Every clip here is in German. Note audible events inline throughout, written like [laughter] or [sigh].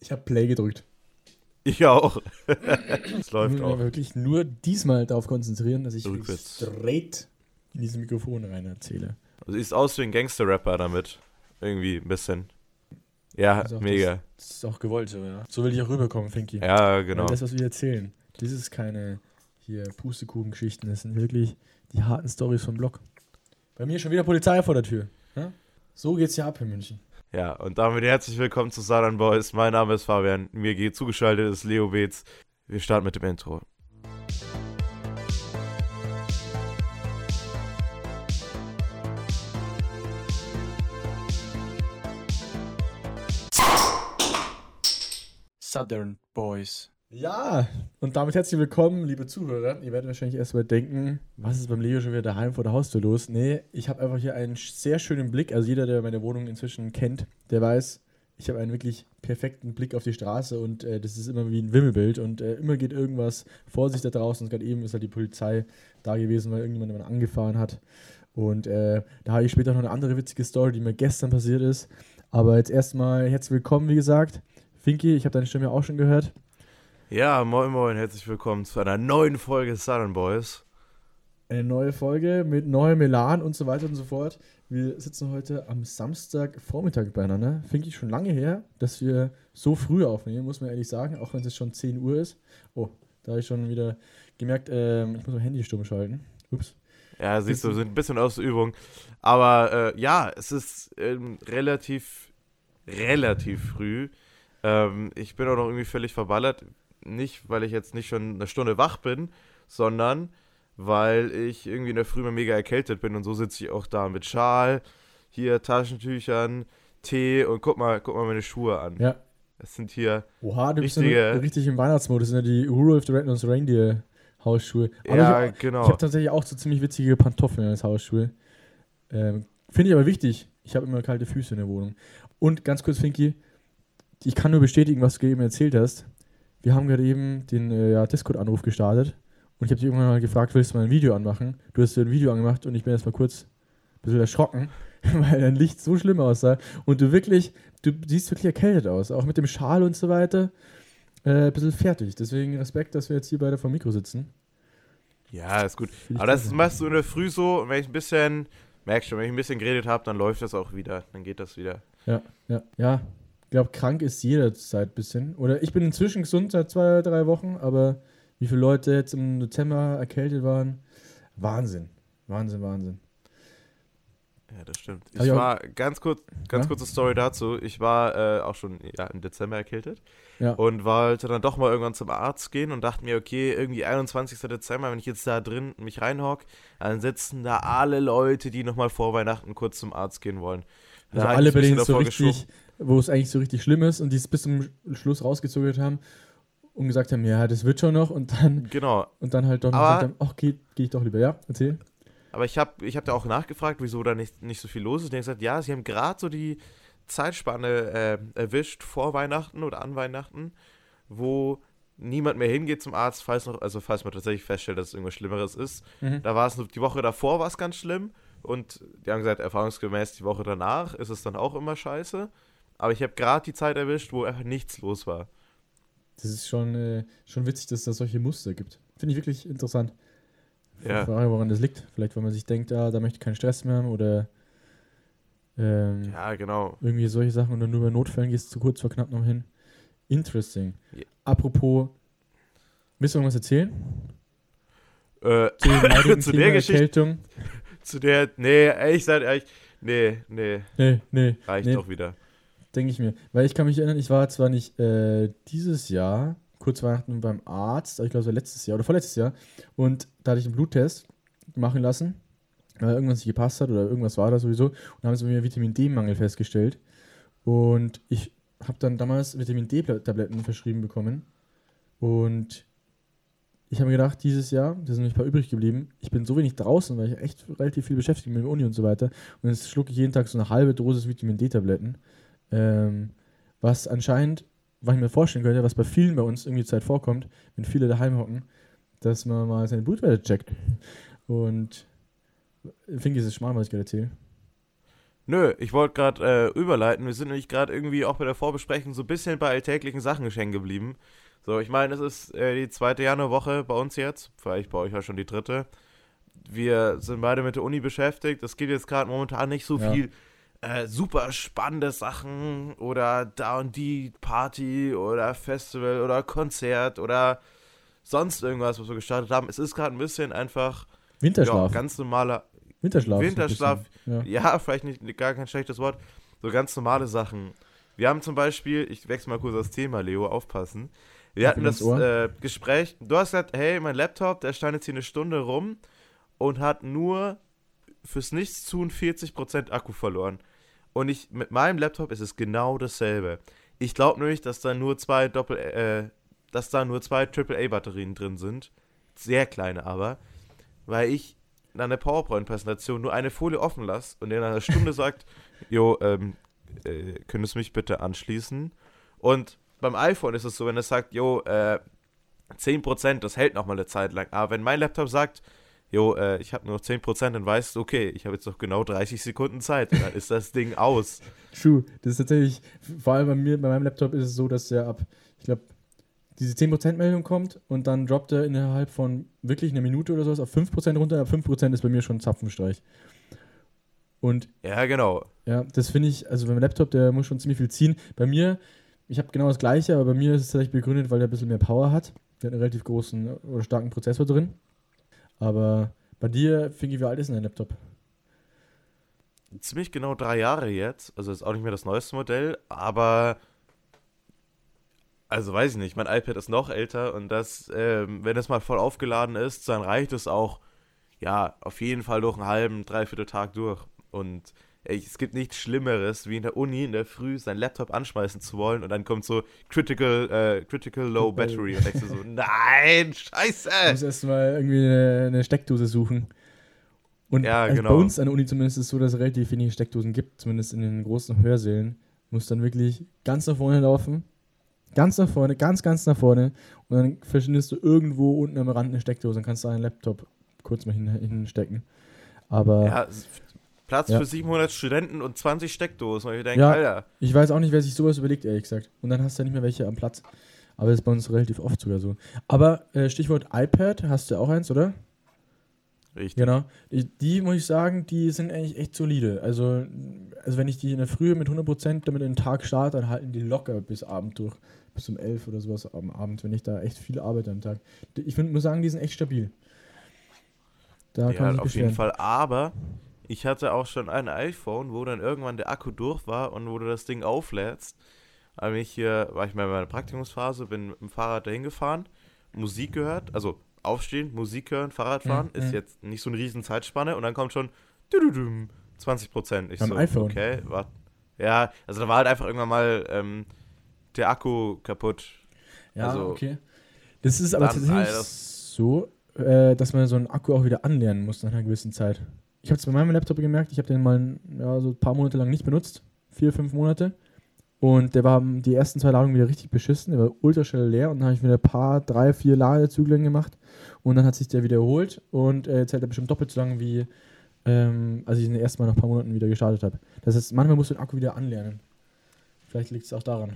Ich habe Play gedrückt. Ich auch. [laughs] Es läuft auch. wirklich nur diesmal darauf konzentrieren, dass ich straight in dieses Mikrofon rein erzähle. Du siehst aus wie ein Gangster-Rapper damit. Irgendwie ein bisschen. Ja, mega. Das, das, ist auch gewollt so, ja. So will ich auch rüberkommen, Finky. Ja, genau. Weil das, was wir erzählen, das ist keine hier Pustekuchen-Geschichten, das sind wirklich die harten Stories vom Blog. Bei mir schon wieder Polizei vor der Tür. Ja? So geht's ja ab in München. Ja, und damit herzlich willkommen zu Southern Boys. Mein Name ist Fabian. Mir geht zugeschaltet ist Leo Beetz. Wir starten mit dem Intro. Southern Boys. Ja, und damit herzlich willkommen, liebe Zuhörer. Ihr werdet wahrscheinlich erstmal denken, was ist beim Leo schon wieder daheim vor der Haustür los? Nee, ich habe einfach hier einen sehr schönen Blick. Also jeder, der meine Wohnung inzwischen kennt, der weiß, ich habe einen wirklich perfekten Blick auf die Straße und äh, das ist immer wie ein Wimmelbild und äh, immer geht irgendwas vor sich da draußen. Und gerade eben ist halt die Polizei da gewesen, weil irgendjemand jemanden angefahren hat. Und äh, da habe ich später noch eine andere witzige Story, die mir gestern passiert ist. Aber jetzt erstmal herzlich willkommen, wie gesagt. Finky, ich habe deine Stimme auch schon gehört. Ja, moin moin, herzlich willkommen zu einer neuen Folge Southern Boys. Eine neue Folge mit neuem Melan und so weiter und so fort. Wir sitzen heute am Samstagvormittag beieinander. Finde ich schon lange her, dass wir so früh aufnehmen, muss man ehrlich sagen, auch wenn es schon 10 Uhr ist. Oh, da habe ich schon wieder gemerkt, ähm, ich muss mein Handy stumm schalten. Ups. Ja, siehst du, wir sind ein bisschen aus der Übung. Aber äh, ja, es ist ähm, relativ, relativ früh. Ähm, ich bin auch noch irgendwie völlig verballert nicht, weil ich jetzt nicht schon eine Stunde wach bin, sondern weil ich irgendwie in der Früh mal mega erkältet bin und so sitze ich auch da mit Schal, hier Taschentüchern, Tee und guck mal, guck mal meine Schuhe an. Ja. Das sind hier Oha, du bist ja richtig im Weihnachtsmodus. Das sind ja die Rudolph the Red-Nosed Reindeer Hausschuhe. Aber ja, ich hab, genau. Ich habe tatsächlich auch so ziemlich witzige Pantoffeln als Hausschuhe. Ähm, Finde ich aber wichtig. Ich habe immer kalte Füße in der Wohnung. Und ganz kurz, Finky, ich kann nur bestätigen, was du eben erzählt hast wir haben gerade eben den äh, ja, Discord-Anruf gestartet und ich habe dich irgendwann mal gefragt, willst du mal ein Video anmachen? Du hast dir ein Video angemacht und ich bin erst mal kurz ein bisschen erschrocken, [laughs] weil dein Licht so schlimm aussah und du wirklich, du siehst wirklich erkältet aus, auch mit dem Schal und so weiter. Äh, ein bisschen fertig. Deswegen Respekt, dass wir jetzt hier beide vor dem Mikro sitzen. Ja, ist gut. Aber das machst du in der Früh so, wenn ich ein bisschen, merkst du, wenn ich ein bisschen geredet habe, dann läuft das auch wieder. Dann geht das wieder. Ja, ja, ja. Ich glaube, krank ist jeder seit ein bisschen. Oder ich bin inzwischen gesund seit zwei, drei Wochen, aber wie viele Leute jetzt im Dezember erkältet waren, Wahnsinn. Wahnsinn, Wahnsinn. Ja, das stimmt. Ich also, war ganz kurz, ganz ja? kurze Story dazu. Ich war äh, auch schon ja, im Dezember erkältet ja. und wollte dann doch mal irgendwann zum Arzt gehen und dachte mir, okay, irgendwie 21. Dezember, wenn ich jetzt da drin mich reinhock, dann sitzen da alle Leute, die nochmal vor Weihnachten kurz zum Arzt gehen wollen. Also alle, bei denen es so richtig, wo es eigentlich so richtig schlimm ist und die es bis zum Schluss rausgezögert haben und gesagt haben, ja, das wird schon noch und dann genau. und dann halt doch noch gesagt haben, ach, gehe geh ich doch lieber, ja, erzähl. Aber ich habe ich hab da auch nachgefragt, wieso da nicht, nicht so viel los ist. Und ich gesagt, ja, sie haben gerade so die Zeitspanne äh, erwischt vor Weihnachten oder an Weihnachten, wo niemand mehr hingeht zum Arzt, falls noch, also falls man tatsächlich feststellt, dass es irgendwas Schlimmeres ist. Mhm. Da war es die Woche davor war es ganz schlimm und die haben gesagt, erfahrungsgemäß die Woche danach ist es dann auch immer scheiße. Aber ich habe gerade die Zeit erwischt, wo einfach nichts los war. Das ist schon, äh, schon witzig, dass es da solche Muster gibt. Finde ich wirklich interessant. Ja. Ich frage, woran das liegt. Vielleicht, weil man sich denkt, ah, da möchte ich keinen Stress mehr haben oder ähm, ja, genau. irgendwie solche Sachen und dann nur bei Notfällen gehst du zu kurz vor knapp noch hin. Interesting. Ja. Apropos, willst du irgendwas erzählen? Äh, zu, [laughs] zu der Geschichte. [laughs] Zu der, nee, ich sag ehrlich, nee, nee. Nee, nee. Reicht nee. doch wieder denke ich mir. Weil ich kann mich erinnern, ich war zwar nicht äh, dieses Jahr, kurz Weihnachten beim Arzt, ich glaube, letztes Jahr oder vorletztes Jahr, und da hatte ich einen Bluttest machen lassen, weil irgendwas nicht gepasst hat oder irgendwas war da sowieso, und da haben sie mir Vitamin D-Mangel festgestellt. Und ich habe dann damals Vitamin D-Tabletten verschrieben bekommen. Und ich habe mir gedacht, dieses Jahr, da sind nämlich ein paar übrig geblieben, ich bin so wenig draußen, weil ich echt relativ viel beschäftigt bin mit der Uni und so weiter. Und jetzt schlucke ich jeden Tag so eine halbe Dosis Vitamin D-Tabletten. Ähm, was anscheinend, was ich mir vorstellen könnte, was bei vielen bei uns irgendwie Zeit vorkommt, wenn viele daheim hocken, dass man mal seine Blutwerte checkt. Und finde ich, ist es schmal, was ich gerade erzähle. Nö, ich wollte gerade äh, überleiten. Wir sind nämlich gerade irgendwie auch bei der Vorbesprechung so ein bisschen bei alltäglichen Sachen hängen geblieben. So, ich meine, es ist äh, die zweite Januarwoche bei uns jetzt. Vielleicht bei euch ja schon die dritte. Wir sind beide mit der Uni beschäftigt. Es gibt jetzt gerade momentan nicht so Ja. viel äh, super spannende Sachen oder da und die Party oder Festival oder Konzert oder sonst irgendwas, was wir gestartet haben. Es ist gerade ein bisschen einfach ja, Winterschlaf. ganz normaler Winterschlaf. Winterschlaf. bisschen. Ja. ja, vielleicht nicht gar kein schlechtes Wort. So ganz normale Sachen. Wir haben zum Beispiel, ich wechsle mal kurz das Thema, Leo, aufpassen. Wir hatten das äh, Gespräch. Du hast gesagt, hey, mein Laptop, der stand jetzt hier eine Stunde rum und hat nur fürs Nichtstun 40% Akku verloren. Und ich, mit meinem Laptop ist es genau dasselbe. Ich glaube nämlich, dass da nur zwei Doppel, äh, dass da nur zwei AAA-Batterien drin sind. Sehr kleine aber. Weil ich in einer PowerPoint-Präsentation nur eine Folie offen lasse und in einer Stunde [laughs] sagt, jo, ähm, äh, könntest du mich bitte anschließen? Und beim iPhone ist es so, wenn es sagt, jo, äh, 10%, das hält noch mal eine Zeit lang. Aber wenn mein Laptop sagt, jo, äh, ich habe nur noch 10%, dann weißt du, okay, ich habe jetzt noch genau 30 Sekunden Zeit dann ist das Ding aus. [laughs] True. Das ist tatsächlich, vor allem bei mir, bei meinem Laptop ist es so, dass der ab, ich glaube, diese 10%-Meldung kommt und dann droppt er innerhalb von wirklich einer Minute oder sowas auf 5% runter. Ab 5% ist bei mir schon ein Zapfenstreich. Und Ja, genau. ja, das finde ich, also beim Laptop, der muss schon ziemlich viel ziehen. Bei mir, ich habe genau das gleiche, aber bei mir ist es tatsächlich begründet, weil der ein bisschen mehr Power hat. Der hat einen relativ großen oder starken Prozessor drin. Aber bei dir, Fingi, wie alt ist denn dein Laptop? Ziemlich genau drei Jahre jetzt. Also ist auch nicht mehr das neueste Modell, aber also weiß ich nicht, mein iPad ist noch älter und das, ähm, wenn es mal voll aufgeladen ist, dann reicht es auch, ja, auf jeden Fall durch einen halben, dreiviertel Tag durch. Und ey, es gibt nichts Schlimmeres, wie in der Uni in der Früh seinen Laptop anschmeißen zu wollen und dann kommt so Critical, äh, Critical Low Battery und denkst du so, nein, scheiße! muss erstmal irgendwie eine, eine Steckdose suchen. Und Ja, also genau. bei uns an der Uni zumindest ist es so, dass es relativ wenige Steckdosen gibt, zumindest in den großen Hörsälen. Du musst dann wirklich ganz nach vorne laufen, ganz nach vorne, ganz, ganz nach vorne und dann verschwindest du irgendwo unten am Rand eine Steckdose, dann kannst du deinen Laptop kurz mal hin, hinstecken. Aber Ja, Platz Ja. für 700 Studenten und 20 Steckdosen. Und ich denke, Ja. Alter, ich weiß auch nicht, wer sich sowas überlegt, ehrlich gesagt. Und dann hast du ja nicht mehr welche am Platz. Aber das ist bei uns relativ oft sogar so. Aber äh, Stichwort iPad, hast du auch eins, oder? richtig. Genau. Die, die muss ich sagen, die sind eigentlich echt solide. Also, also wenn ich die in der Früh mit 100% damit in den Tag starte, dann halten die locker bis Abend durch. Bis um 11 oder sowas am Abend, wenn ich da echt viel arbeite am Tag. Ich find, muss sagen, die sind echt stabil. Da kann Ja, man sich auf jeden. Fall. Aber ich hatte auch schon ein iPhone, wo dann irgendwann der Akku durch war und wo du das Ding auflädst. Aber ich hier, war ich mal in meiner Praktikumsphase, bin mit dem Fahrrad dahin gefahren, Musik gehört, also aufstehen, Musik hören, Fahrrad fahren, Mhm. ist jetzt nicht so eine riesen Zeitspanne und dann kommt schon dududum, 20 Prozent. Ich Am so, iPhone? okay, war, ja, also da war halt einfach irgendwann mal ähm, der Akku kaputt. Ja, also, okay. Das ist aber tatsächlich Alter. so, äh, dass man so einen Akku auch wieder anlernen muss nach einer gewissen Zeit. Ich habe es bei meinem Laptop gemerkt, ich habe den mal ja, so ein paar Monate lang nicht benutzt. Vier, fünf Monate. Und der war die ersten zwei Ladungen wieder richtig beschissen. Der war ultra schnell leer und dann habe ich wieder ein paar, drei, vier Ladezyklen gemacht. Und dann hat sich der wiederholt und äh, jetzt hält er bestimmt doppelt so lang wie ähm, als ich ihn erst mal nach ein paar Monaten wieder gestartet habe. Das heißt, manchmal musst du den Akku wieder anlernen. Vielleicht liegt es auch daran.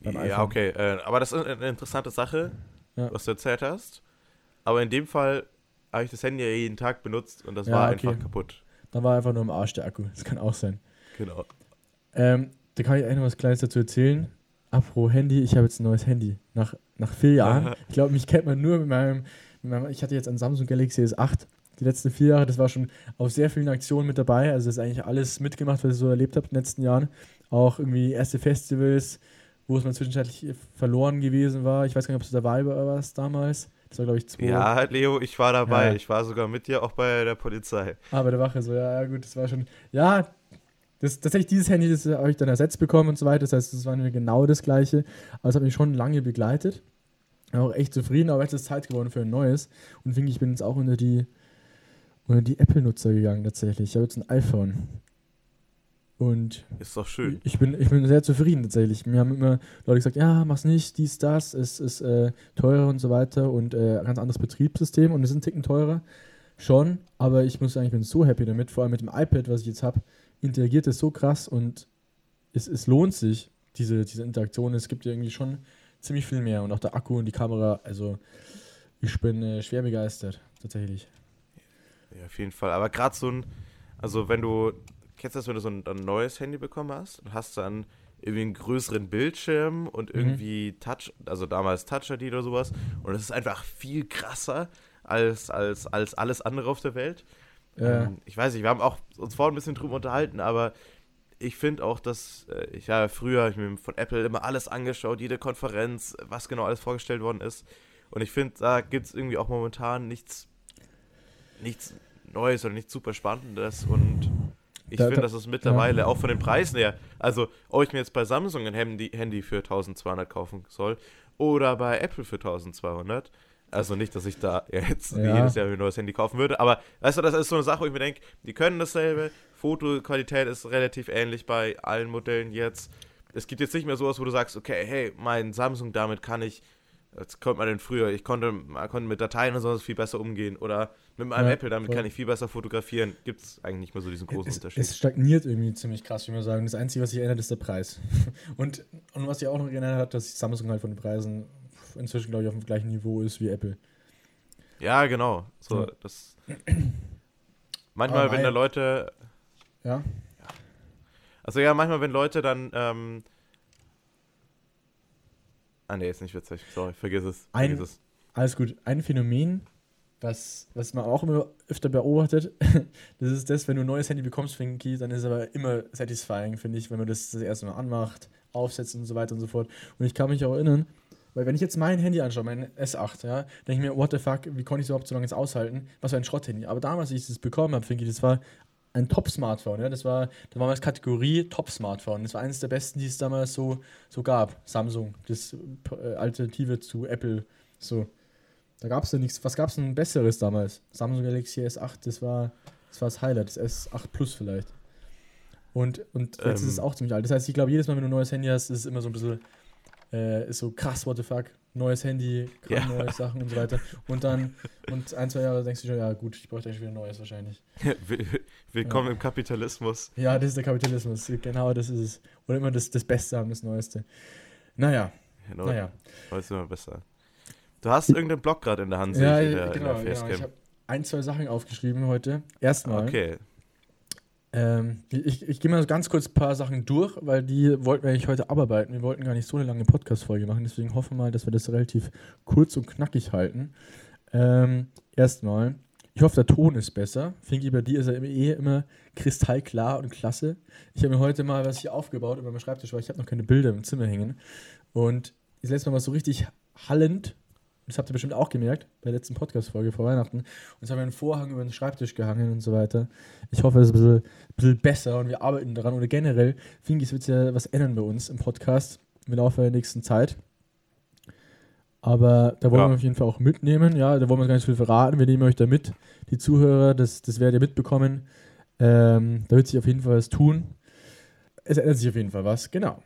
Ja, okay. Äh, aber das ist eine interessante Sache, Ja. was du erzählt hast. Aber in dem Fall habe ich das Handy ja jeden Tag benutzt und das Ja, war okay. einfach kaputt. Dann war einfach nur im Arsch der Akku. Das kann auch sein. Genau. Ähm, da kann ich eigentlich noch was Kleines dazu erzählen. Apropos Handy, ich habe jetzt ein neues Handy. Nach, nach vier Jahren. [laughs] Ich glaube, mich kennt man nur mit meinem, mit meinem. Ich hatte jetzt ein Samsung Galaxy S8. Die letzten vier Jahre, das war schon auf sehr vielen Aktionen mit dabei. Also, das ist eigentlich alles mitgemacht, was ich so erlebt habe in den letzten Jahren. Auch irgendwie erste Festivals, wo es mal zwischenzeitlich verloren gewesen war. Ich weiß gar nicht, ob du dabei warst damals. Das war, glaube ich, zwei. Ja, Leo, ich war dabei. Ja. Ich war sogar mit dir auch bei der Polizei. Ah, bei der Wache so, ja, ja, gut, das war schon. Ja, das, tatsächlich dieses Handy, das habe ich dann ersetzt bekommen und so weiter. Das heißt, das war mir genau das gleiche. Aber es hat mich schon lange begleitet. Auch echt zufrieden, aber jetzt ist Zeit geworden für ein neues. Und finde ich bin jetzt auch unter die, unter die Apple-Nutzer gegangen tatsächlich. Ich habe jetzt ein iPhone. Und Ist doch schön. ich bin, ich bin sehr zufrieden tatsächlich. Mir haben immer Leute gesagt, ja, mach's nicht, dies, das, es ist äh, teurer und so weiter und äh, ganz anderes Betriebssystem und es ist ein Ticken teurer. Schon, aber ich muss sagen, ich bin so happy damit, vor allem mit dem iPad, was ich jetzt habe, interagiert es so krass und es, es lohnt sich, diese, diese Interaktion. Es gibt ja irgendwie schon ziemlich viel mehr und auch der Akku und die Kamera, also ich bin äh, schwer begeistert, tatsächlich. Ja, auf jeden Fall. Aber gerade so ein, also wenn du, kennst du das, wenn du so ein, ein neues Handy bekommen hast und hast dann irgendwie einen größeren Bildschirm und mhm. irgendwie mhm. Touch, also damals Touch ID oder sowas. Und es ist einfach viel krasser als, als, als alles andere auf der Welt. Ja. Ähm, ich weiß nicht, wir haben auch uns vorhin ein bisschen drüber unterhalten, aber ich finde auch, dass äh, ich ja früher ich mir von Apple immer alles angeschaut, jede Konferenz, was genau alles vorgestellt worden ist. Und ich finde, da gibt es irgendwie auch momentan nichts, nichts Neues oder nichts super Spannendes. Und ich da, finde, das ist mittlerweile ja. auch von den Preisen her. Also, ob ich mir jetzt bei Samsung ein Handy, Handy für 1200 kaufen soll oder bei Apple für 1200. Also nicht, dass ich da [laughs] jetzt ja. jedes Jahr ein neues Handy kaufen würde, aber weißt du, das ist so eine Sache, wo ich mir denke, die können dasselbe, Fotoqualität ist relativ ähnlich bei allen Modellen jetzt. Es gibt jetzt nicht mehr sowas, wo du sagst, okay, hey, mein Samsung, damit kann ich das konnte man denn früher. Ich konnte, man konnte mit Dateien und sowas viel besser umgehen. Oder mit meinem ja, Apple, damit voll. kann ich viel besser fotografieren. Gibt es eigentlich nicht mehr so diesen großen es, Unterschied. Es stagniert irgendwie ziemlich krass, wie man sagen. Das Einzige, was sich ändert, ist der Preis. [laughs] und, und was sich auch noch geändert hat, dass Samsung halt von den Preisen inzwischen, glaube ich, auf dem gleichen Niveau ist wie Apple. Ja, genau. So, ja. das. [clears throat] Manchmal, wenn da Leute. Ja. Also ja, manchmal, wenn Leute dann ähm, Ah, nee, ist nicht witzig. Sorry, vergiss es. Vergiss ein, es. Alles gut. Ein Phänomen, was, was man auch immer öfter beobachtet, [laughs] das ist das, wenn du ein neues Handy bekommst, Finky, dann ist es aber immer satisfying, finde ich, wenn man das das erste Mal anmacht, aufsetzt und so weiter und so fort. Und ich kann mich auch erinnern, weil wenn ich jetzt mein Handy anschaue, mein S8, ja, denke ich mir, what the fuck, wie konnte ich es überhaupt so lange jetzt aushalten? Was für ein Schrotthandy. Aber damals, als ich das bekommen habe, Finky, das war ein Top-Smartphone. Ja? Das war, da war das Kategorie Top-Smartphone. Das war eines der besten, die es damals so, so gab. Samsung, das äh, Alternative zu Apple. So. Da gab es ja nichts. Was gab es denn Besseres damals? Samsung Galaxy S8, das war das, war das Highlight, das S8 Plus vielleicht. Und, und jetzt ähm. ist es ähm. auch ziemlich alt. Das heißt, ich glaube, jedes Mal, wenn du ein neues Handy hast, ist es immer so ein bisschen äh, ist so krass, what the fuck, neues Handy, ja. neue Sachen und so weiter. Und dann, und ein, zwei Jahre denkst du schon, ja gut, ich bräuchte eigentlich wieder ein neues wahrscheinlich. [laughs] Willkommen ja. im Kapitalismus. Ja, das ist der Kapitalismus, genau das ist es. Oder immer das, das Beste haben, das Neueste. Naja, genau. naja. Heute ist immer besser. Du hast irgendeinen Blog gerade in der Hand, ja, in der, genau, in der genau. Ich habe ein, zwei Sachen aufgeschrieben heute. Erstmal. Okay. Ähm, ich, ich gehe mal ganz kurz ein paar Sachen durch, weil die wollten wir eigentlich heute abarbeiten. Wir wollten gar nicht so eine lange Podcast-Folge machen, deswegen hoffen wir mal, dass wir das relativ kurz und knackig halten. Ähm, erstmal, ich hoffe, der Ton ist besser. Finki, bei dir ist er eh immer kristallklar und klasse. Ich habe mir heute mal was hier aufgebaut über meinem Schreibtisch, weil ich habe noch keine Bilder im Zimmer hängen. Und das letzte Mal war so richtig hallend das habt ihr bestimmt auch gemerkt bei der letzten Podcast-Folge vor Weihnachten. Und jetzt haben wir einen Vorhang über den Schreibtisch gehangen und so weiter. Ich hoffe, es ist ein bisschen, ein bisschen besser und wir arbeiten daran. Oder generell, es wird ja was ändern bei uns im Podcast im Laufe der nächsten Zeit. Aber da wollen ja. wir auf jeden Fall auch mitnehmen. Ja, da wollen wir gar nicht viel verraten. Wir nehmen euch da mit. Die Zuhörer, das, das werdet ihr mitbekommen. Ähm, da wird sich auf jeden Fall was tun. Es ändert sich auf jeden Fall was, genau.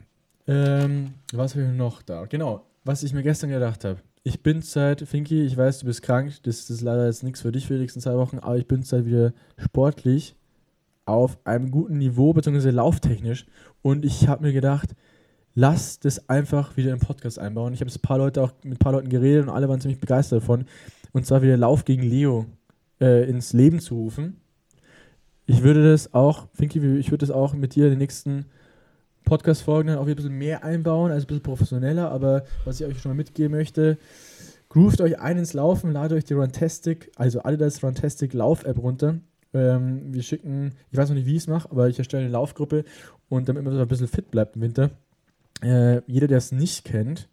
Ähm, was habe ich noch da? Genau, was ich mir gestern gedacht habe. Ich bin seit, Finky, ich weiß, du bist krank, das, das ist leider jetzt nichts für dich für die nächsten zwei Wochen, aber ich bin seit wieder sportlich auf einem guten Niveau, beziehungsweise lauftechnisch. Und ich habe mir gedacht, lass das einfach wieder im Podcast einbauen. Ich habe ein paar Leute auch mit ein paar Leuten geredet und alle waren ziemlich begeistert davon. Und zwar wieder Lauf gegen Leo äh, ins Leben zu rufen. Ich würde das auch, Finky, ich würde das auch mit dir in den nächsten Podcast-Folgen dann auch ein bisschen mehr einbauen, also ein bisschen professioneller, aber was ich euch schon mal mitgeben möchte, groovt euch ein ins Laufen, ladet euch die Runtastic, also Adidas Runtastic Lauf-App runter. Ähm, wir schicken, ich weiß noch nicht, wie ich es mache, aber ich erstelle eine Laufgruppe und damit man so ein bisschen fit bleibt im Winter. Äh, jeder, der es nicht kennt,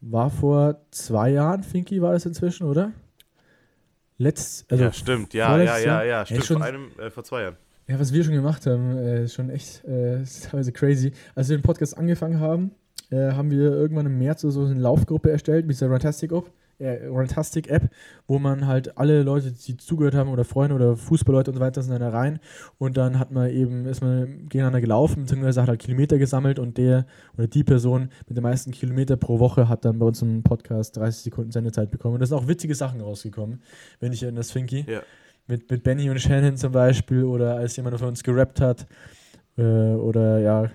war vor zwei Jahren, Finky war das inzwischen, oder? Letzt, also ja, stimmt, ja, ja, ja, ja, stimmt, vor, einem, äh, vor zwei Jahren. Ja, was wir schon gemacht haben, äh, ist schon echt äh, ist teilweise crazy. Als wir den Podcast angefangen haben, äh, haben wir irgendwann im März so eine Laufgruppe erstellt mit dieser Runtastic App, äh, Runtastic App, wo man halt alle Leute, die zugehört haben oder Freunde oder Fußballleute und so weiter, sind da rein und dann hat man eben, ist man gegeneinander gelaufen, beziehungsweise hat halt Kilometer gesammelt und der oder die Person mit den meisten Kilometer pro Woche hat dann bei uns im Podcast 30 Sekunden Sendezeit bekommen. Und da sind auch witzige Sachen rausgekommen, wenn ich erinnere, das Finky. Ja. Mit, mit Benny und Shannon zum Beispiel oder als jemand von uns gerappt hat. Äh, oder ja,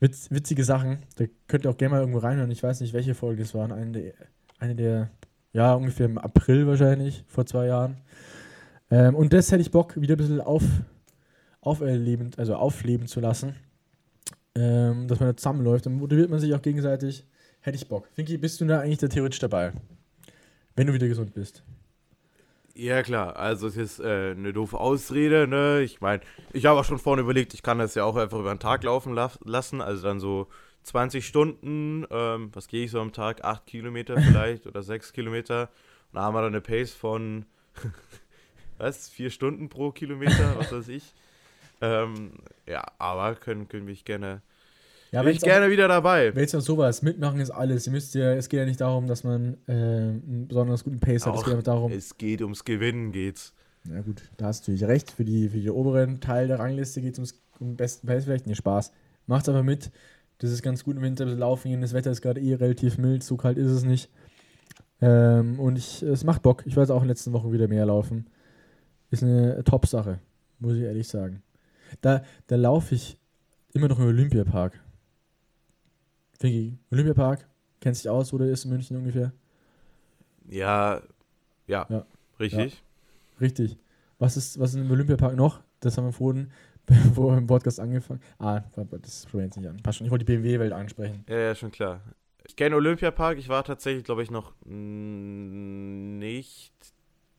witz, witzige Sachen. Da könnt ihr auch gerne mal irgendwo reinhören. Ich weiß nicht, welche Folge es waren. Eine der, eine der, ja, ungefähr im April wahrscheinlich, vor zwei Jahren. Ähm, und das hätte ich Bock, wieder ein bisschen auf, auferleben, also aufleben zu lassen. Ähm, dass man da zusammenläuft. Dann motiviert man sich auch gegenseitig. Hätte ich Bock. Finki, bist du da eigentlich da theoretisch dabei? Wenn du wieder gesund bist. Ja, klar. Also, es ist äh, eine doofe Ausrede, ne? Ich meine, ich habe auch schon vorne überlegt, ich kann das ja auch einfach über den Tag laufen la lassen. Also dann so 20 Stunden, ähm, was gehe ich so am Tag? 8 Kilometer vielleicht oder 6 Kilometer. Und da haben wir dann eine Pace von, [laughs] was? 4 Stunden pro Kilometer, was weiß ich. Ähm, ja, aber können, können mich gerne. Ja, bin ich gerne wieder dabei. Wenn noch sowas, mitmachen ist alles. Ihr müsst ja, es geht ja nicht darum, dass man äh, einen besonders guten Pace hat. Es Auch, geht darum. Es geht ums Gewinnen, geht's. Ja gut, da hast du natürlich recht. Für die, für die oberen Teil der Rangliste geht es ums um besten Pace vielleicht. Nee, Spaß. Macht's aber mit. Das ist ganz gut im Winter laufen gehen. Das Wetter ist gerade eh relativ mild, so kalt ist es nicht. Ähm, und ich, es macht Bock. Ich weiß auch in den letzten Wochen wieder mehr laufen. Ist eine Top-Sache, muss ich ehrlich sagen. Da, da laufe ich immer noch im Olympiapark. Vicky, Olympiapark, kennst dich aus, wo der ist in München ungefähr? Ja, ja, Ja. richtig. Richtig. Was ist, was ist im Olympiapark noch? Das haben wir vorhin, [laughs] bevor wir im Podcast angefangen Ah, das sprechen wir jetzt nicht an. Passt schon. Ich wollte die BMW-Welt ansprechen. Ja, ja, schon klar. Ich kenne Olympiapark. Ich war tatsächlich, glaube ich, noch nicht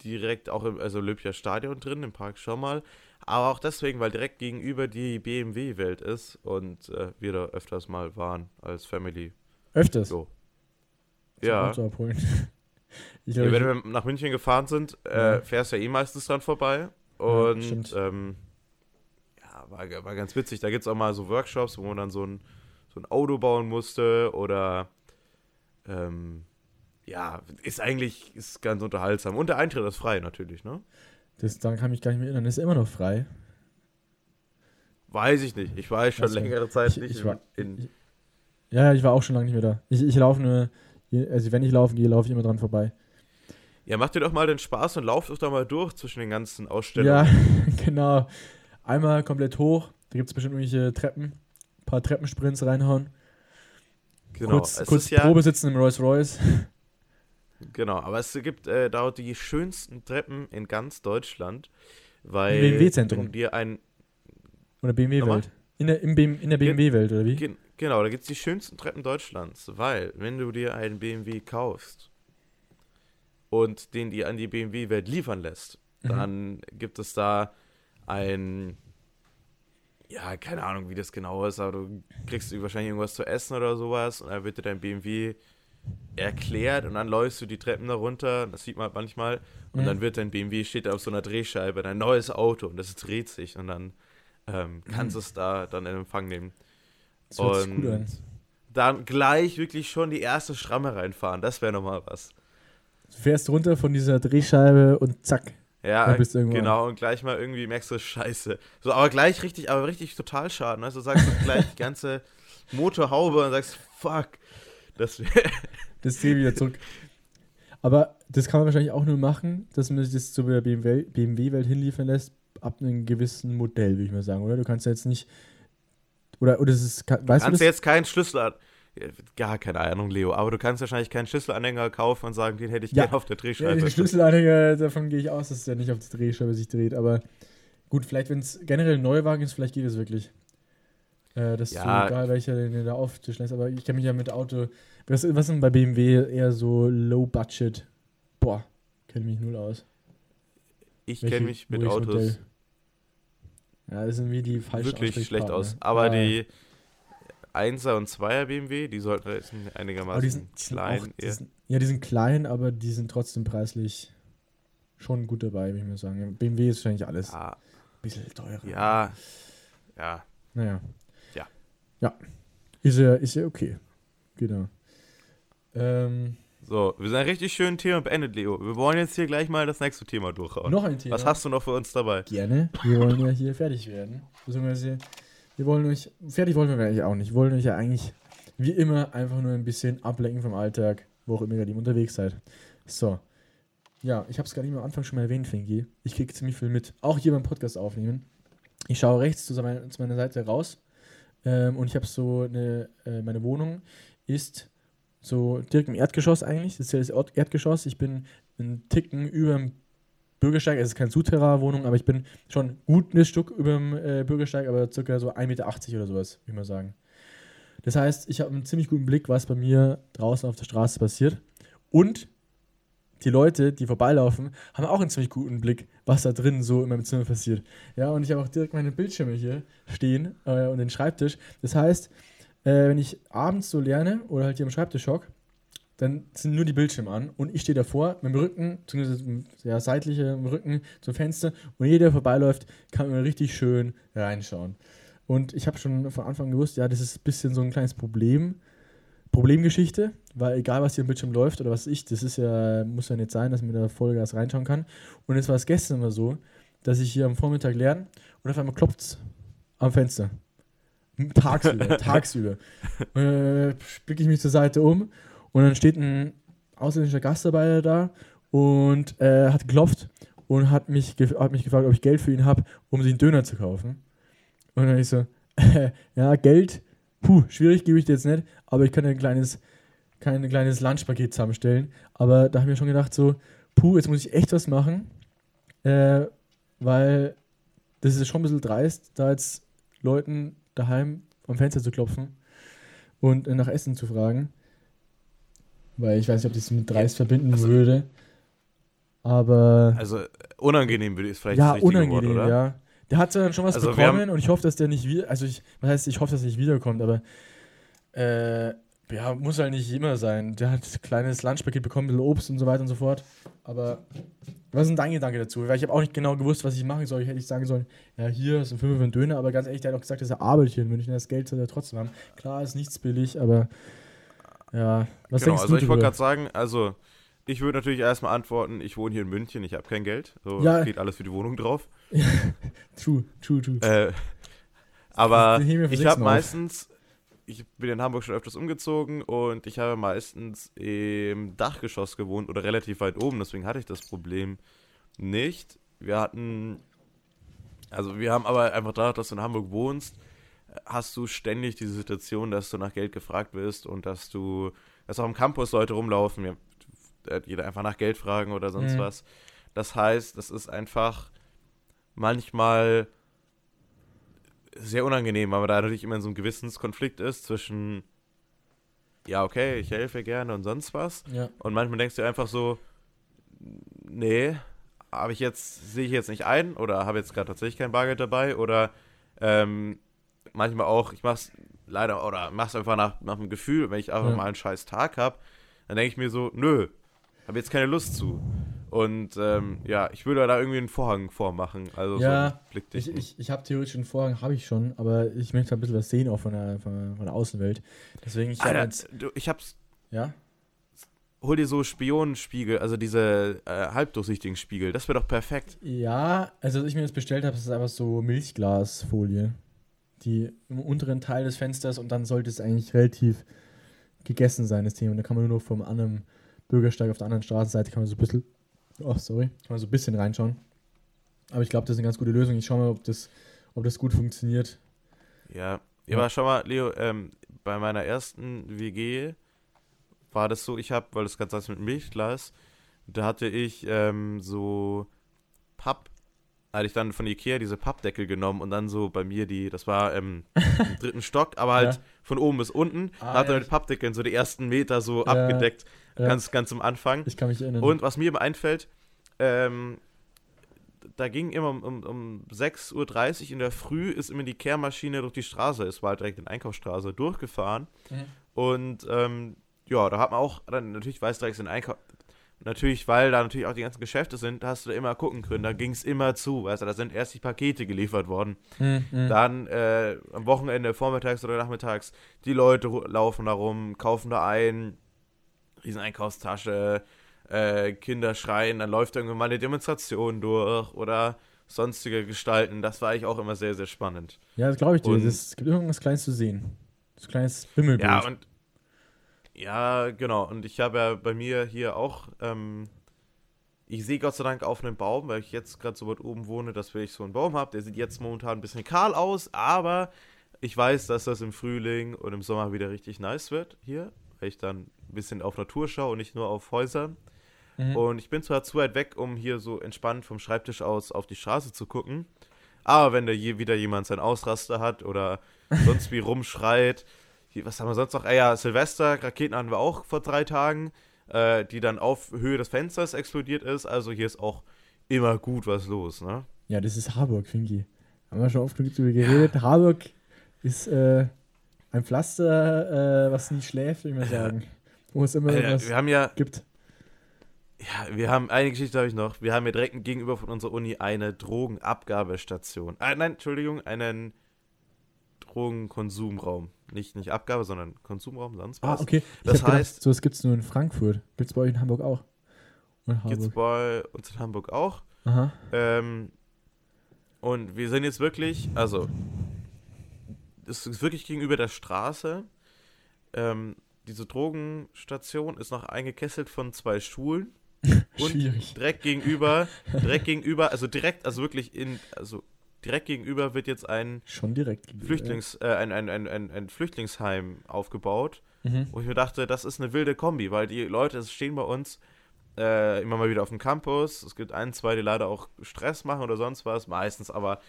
direkt auch im also Olympiastadion drin, im Park schon mal. Aber auch deswegen, weil direkt gegenüber die BMW-Welt ist und äh, wir da öfters mal waren als Family. Öfters. So. Ja. [laughs] Ich ja. glaub, Wenn wir nach München gefahren sind, äh, Ja. fährst du ja eh meistens dran vorbei. Ja, Und stimmt. ähm, ja, war, war ganz witzig. Da gibt es auch mal so Workshops, wo man dann so ein, so ein Auto bauen musste oder ähm, ja, ist eigentlich ist ganz unterhaltsam. Und der Eintritt ist frei natürlich, ne? Das, daran kann ich mich gar nicht mehr erinnern. Ist immer noch frei. Weiß ich nicht. Ich war schon Also, längere Zeit ich- nicht ich in, war- in ich- Ja, ich war auch schon lange nicht mehr da. Ich, ich laufe nur, also wenn ich laufen gehe, laufe ich immer dran vorbei. Ja, macht dir doch mal den Spaß und lauft doch da mal durch zwischen den ganzen Ausstellungen. Ja, [laughs] genau. Einmal komplett hoch. Da gibt es bestimmt irgendwelche Treppen. Ein paar Treppensprints reinhauen. genau. kurz es kurz ist ja, Probe sitzen im Rolls Royce. Genau, aber es gibt äh, da die schönsten Treppen in ganz Deutschland, weil Im BMW-Zentrum. dir ein Oder BMW-Welt. In der, der BMW-Welt, oder wie? Gen genau, da gibt es die schönsten Treppen Deutschlands, weil wenn du dir einen BMW kaufst und den dir an die BMW-Welt liefern lässt, Mhm. dann gibt es da ein, ja, keine Ahnung, wie das genau ist, aber du kriegst wahrscheinlich irgendwas zu essen oder sowas und dann wird dir dein BMW erklärt und dann läufst du die Treppen da runter, das sieht man halt manchmal, und Mhm. dann wird dein BMW, steht da auf so einer Drehscheibe, dein neues Auto und das dreht sich und dann ähm, kannst du es da dann in Empfang nehmen. Das hört sich gut Und an. dann gleich wirklich schon die erste Schramme reinfahren, das wäre nochmal was. Du fährst runter von dieser Drehscheibe und zack. Ja, genau, und gleich mal irgendwie merkst du, scheiße. So, aber gleich richtig, aber richtig total schaden. Also sagst du gleich die ganze Motorhaube und sagst, fuck. Das. [laughs] Das Ziel wieder zurück. Aber das kann man wahrscheinlich auch nur machen, dass man sich das zu der BMW-Welt BMW hinliefern lässt, ab einem gewissen Modell, würde ich mal sagen, oder? Du kannst ja jetzt nicht. Oder, oder es ist. Weißt du kannst das? du jetzt keinen Schlüssel an. Ja, Gar keine Ahnung, Leo, aber du kannst wahrscheinlich keinen Schlüsselanhänger kaufen und sagen, den hätte ich Ja. gerne auf der Ja, Drehscheibe. den Schlüsselanhänger, davon gehe ich aus, dass der nicht auf die Drehscheibe sich dreht. Aber gut, vielleicht, wenn es generell ein Neuwagen ist, vielleicht geht es wirklich. Äh, das ist Ja. so egal, welcher den du da auftischen lässt. Aber ich kenne mich ja mit Auto. Was, was sind bei BMW eher so Low Budget? Boah, kenne mich null aus. ich kenne mich mit Autos Modell? Ja, das sind wie die falschen wirklich schlecht aus. Aber Ja, die 1er und 2er BMW, die sollten jetzt einigermaßen aber die sind, die sind klein. auch, die eher. sind, ja, die sind klein, aber die sind trotzdem preislich schon gut dabei, würde ich mal sagen. BMW ist wahrscheinlich alles ein ja, bisschen teurer. ja, ja. Naja. Ja. Ist ja, ist ja okay. Genau. Ähm, So, wir sind ein richtig schönes Thema beendet, Leo. Wir wollen jetzt hier gleich mal das nächste Thema durchhauen. noch ein Thema. Was hast du noch für uns dabei? Gerne. Wir wollen ja hier fertig werden. Beziehungsweise, wir wollen euch, fertig wollen wir eigentlich auch nicht. Wir wollen euch ja eigentlich, wie immer, einfach nur ein bisschen ablenken vom Alltag, wo auch immer ihr unterwegs seid. So. ja, ich habe es gerade nicht am Anfang schon mal erwähnt, Fingi. Ich kriege ziemlich viel mit. Auch hier beim Podcast aufnehmen. Ich schaue rechts zu meiner Seite raus ähm, und ich habe so eine, äh, meine Wohnung ist so direkt im Erdgeschoss eigentlich. Das ist ja das Erd- Erdgeschoss. Ich bin einen Ticken über dem Bürgersteig. Es ist keine Souterrain-Wohnung, aber ich bin schon gut ein Stück über dem äh, Bürgersteig, aber circa so 1,80 Meter oder sowas, würde ich mal sagen. Das heißt, ich habe einen ziemlich guten Blick, was bei mir draußen auf der Straße passiert. Und die Leute, die vorbeilaufen, haben auch einen ziemlich guten Blick, was da drin so in meinem Zimmer passiert. Ja, und ich habe auch direkt meine Bildschirme hier stehen äh, und den Schreibtisch. Das heißt, äh, wenn ich abends so lerne oder halt hier am Schreibtisch hock, dann sind nur die Bildschirme an und ich stehe davor mit dem Rücken, beziehungsweise ja, seitlich im Rücken zum Fenster und jeder, der vorbeiläuft, kann mir richtig schön reinschauen. Und ich habe schon von Anfang gewusst, ja, das ist ein bisschen so ein kleines Problem, Problemgeschichte, weil egal was hier im Bildschirm läuft oder was ich, das ist ja, muss ja nicht sein, dass man da Vollgas reinschauen kann. Und jetzt war es gestern immer so, dass ich hier am Vormittag lerne und auf einmal klopft es am Fenster. Tagsüber, [laughs] tagsüber. Äh, blicke ich mich zur Seite um und dann steht ein ausländischer Gastarbeiter da und äh, hat geklopft und hat mich, hat mich gefragt, ob ich Geld für ihn habe, um sich einen Döner zu kaufen. Und dann ich so, [laughs] ja, Geld, puh, schwierig gebe ich dir jetzt nicht, aber ich kann dir ein kleines, kein kleines Lunchpaket zusammenstellen. Aber da habe ich mir schon gedacht, so, puh, jetzt muss ich echt was machen, äh, weil das ist schon ein bisschen dreist, da jetzt Leuten daheim am Fenster zu klopfen und äh, nach Essen zu fragen. Weil ich weiß nicht, ob das mit dreist verbinden also- würde. Aber Also unangenehm würde ich es vielleicht ja, das richtige unangenehm, Wort, oder? ja. Der hat dann schon was Also bekommen und ich hoffe, dass der nicht wieder, also ich, was heißt, ich hoffe, dass er nicht wiederkommt, aber äh, ja, muss halt nicht immer sein. Der hat ein kleines Lunchpaket bekommen, ein bisschen Obst und so weiter und so fort. Aber was ist denn dein Gedanke dazu? Weil ich habe auch nicht genau gewusst, was ich machen soll. Ich hätte ich sagen sollen, ja, hier ist ein Fünfer für einen Döner, aber ganz ehrlich, der hat auch gesagt, dass er arbeitet hier in München, das Geld soll er trotzdem haben. Klar, ist nichts billig, aber ja, was genau, denkst also du ich wollte gerade sagen, also ich würde natürlich erstmal antworten, ich wohne hier in München, ich habe kein Geld. So Ja. geht alles für die Wohnung drauf. [laughs] True, true, true. Äh, aber Wir ich habe meistens, ich bin in Hamburg schon öfters umgezogen und ich habe meistens im Dachgeschoss gewohnt oder relativ weit oben, deswegen hatte ich das Problem nicht. Wir hatten, also wir haben aber einfach dadurch, dass du in Hamburg wohnst, hast du ständig diese Situation, dass du nach Geld gefragt wirst und dass du, dass auch im Campus Leute rumlaufen, äh, jeder einfach nach Geld fragen oder sonst Mhm. was. Das heißt, das ist einfach manchmal sehr unangenehm, weil man da natürlich immer in so einem Gewissenskonflikt ist zwischen, ja, okay, ich helfe gerne und sonst was. Ja. Und manchmal denkst du einfach so, nee, habe ich jetzt, sehe ich jetzt nicht ein oder habe jetzt gerade tatsächlich kein Bargeld dabei oder ähm, manchmal auch, ich mach's leider oder mach's einfach nach, nach dem Gefühl, wenn ich einfach Ja. mal einen scheiß Tag habe, dann denke ich mir so, nö, habe jetzt keine Lust zu. Und ähm, ja, ich würde da irgendwie einen Vorhang vormachen, also Ja, so. Ich, ich, ich habe theoretisch einen Vorhang, habe ich schon, aber ich möchte ein bisschen was sehen auch von der, von der, Außenwelt. Deswegen, ich habe Alter, jetzt, du, ich hab's, ja, hol dir so Spionenspiegel, also diese äh, halbdurchsichtigen Spiegel, das wäre doch perfekt. ja, also was ich mir jetzt bestellt habe, ist einfach so Milchglasfolie, die im unteren Teil des Fensters und dann sollte es eigentlich relativ gegessen sein, das Thema. Und da kann man nur noch vom anderen Bürgersteig auf der anderen Straßenseite kann man so ein bisschen, oh sorry, kann man so ein bisschen reinschauen. Aber ich glaube, das ist eine ganz gute Lösung. Ich schaue mal, ob das, ob das gut funktioniert. Ja, ja, aber schau mal, Leo, ähm, bei meiner ersten WG war das so, ich habe, weil das ganz heißt mit Milchglas, da hatte ich ähm, so Papp, hatte ich dann von Ikea diese Pappdeckel genommen und dann so bei mir die, das war ähm, im [laughs] dritten Stock, aber halt Ja. von oben bis unten, Ah, hat ja. er mit Pappdeckeln so die ersten Meter so Ja, abgedeckt, ja. ganz, ganz am Anfang. Ich kann mich erinnern. Und was mir immer einfällt, ähm, da ging immer um, um, um 6.30 Uhr in der Früh, ist immer die Kehrmaschine durch die Straße, es war halt direkt in Einkaufsstraße, durchgefahren. Mhm. Und ähm, ja, da hat man auch, dann natürlich weiß direkt in Einkauf. Natürlich, weil da natürlich auch die ganzen Geschäfte sind, da hast du da immer gucken können. Da ging es immer zu, weißt du, da sind erst die Pakete geliefert worden. Mhm. Dann äh, am Wochenende, vormittags oder nachmittags, die Leute laufen da rum, kaufen da ein, riesen Einkaufstasche, äh, Kinder schreien, dann läuft irgendwann mal eine Demonstration durch oder sonstige Gestalten. Das war eigentlich auch immer sehr, sehr spannend. Ja, das glaube ich dir. Und- Das, es gibt irgendwas Kleines zu sehen. Ein kleines Wimmelbild. Ja, und ja, genau. Und ich habe ja bei mir hier auch ähm, Ich sehe Gott sei Dank auf einem Baum, weil ich jetzt gerade so weit oben wohne, dass ich so einen Baum habe. Der sieht jetzt momentan ein bisschen kahl aus, aber ich weiß, dass das im Frühling und im Sommer wieder richtig nice wird hier, weil ich dann ein bisschen auf Natur schaue und nicht nur auf Häuser. Mhm. Und ich bin zwar zu weit weg, um hier so entspannt vom Schreibtisch aus auf die Straße zu gucken, aber wenn da je, wieder jemand seinen Ausraster hat oder sonst wie rumschreit, was haben wir sonst noch? Ah ja, Silvester, Raketen hatten wir auch vor drei Tagen, äh, die dann auf Höhe des Fensters explodiert ist. Also hier ist auch immer gut was los, ne? Ja, das ist Harburg, Finki. Haben wir schon oft drüber geredet. Ja. Harburg ist äh, ein Pflaster, äh, was nie schläft, würde ich mal sagen. Wo es immer äh, was wir haben ja, gibt. Ja, wir haben, eine Geschichte habe ich noch. Wir haben hier direkt gegenüber von unserer Uni eine Drogenabgabestation. Äh, nein, Entschuldigung, einen Drogenkonsumraum. Nicht, nicht Abgabe, sondern Konsumraum, sonst ah, was. Ah, okay. Ich das heißt. Gedacht, so was gibt es nur in Frankfurt. Gibt es bei euch in Hamburg auch? Gibt es bei uns in Hamburg auch. Aha. Ähm, und wir sind jetzt wirklich, also, es ist wirklich gegenüber der Straße. Ähm, diese Drogenstation ist noch eingekesselt von zwei Schulen. [laughs] und Schwierig. direkt gegenüber, direkt gegenüber, also direkt, also wirklich in, also direkt gegenüber wird jetzt ein schon direkt Flüchtlings, äh, ein, ein, ein, ein, ein Flüchtlingsheim aufgebaut, mhm. wo ich mir dachte, das ist eine wilde Kombi, weil die Leute stehen bei uns äh, immer mal wieder auf dem Campus. Es gibt ein, zwei, die leider auch Stress machen oder sonst was, meistens aber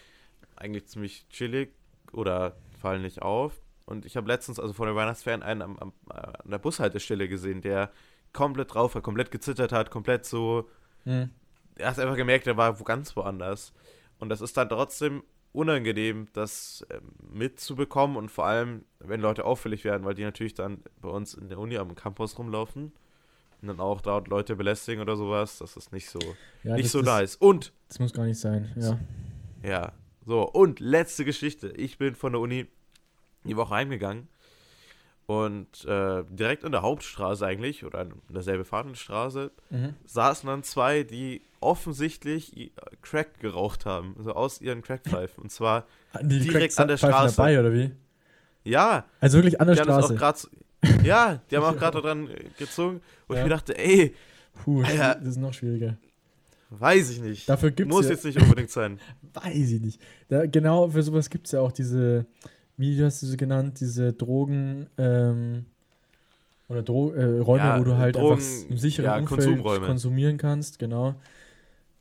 eigentlich ziemlich chillig oder fallen nicht auf. Und ich habe letztens, also vor der Weihnachtsferien, einen am, am, an der Bushaltestelle gesehen, der komplett drauf war, komplett gezittert hat, komplett so. Mhm. Er hat einfach gemerkt, er war wo ganz woanders. Und das ist dann trotzdem unangenehm, das äh, mitzubekommen und vor allem, wenn Leute auffällig werden, weil die natürlich dann bei uns in der Uni am Campus rumlaufen und dann auch dort Leute belästigen oder sowas, das ist nicht so, ja, nicht so das, nice. Und. Das muss gar nicht sein, ja. Ja. So, und letzte Geschichte. Ich bin von der Uni die Woche heimgegangen und äh, direkt an der Hauptstraße eigentlich, oder an derselbe Fahrtenstraße, mhm. saßen dann zwei, die offensichtlich Crack geraucht haben, also aus ihren Crackpfeifen. Und zwar [laughs] die direkt an der Straße. dabei, oder wie? Ja. Also wirklich an der Straße. Grad, ja, die haben [laughs] auch gerade dran gezogen. Und ja. ich mir dachte, ey. Puh, Alter, das ist noch schwieriger. Weiß ich nicht. Dafür gibt's Muss ja, jetzt nicht unbedingt sein. [laughs] Weiß ich nicht. Da, genau für sowas gibt es ja auch diese wie hast du sie genannt, diese Drogen ähm, oder Dro äh, Räume, ja, wo du halt Drogen, einfach im sicheren ja, Umfeld konsumieren kannst, genau.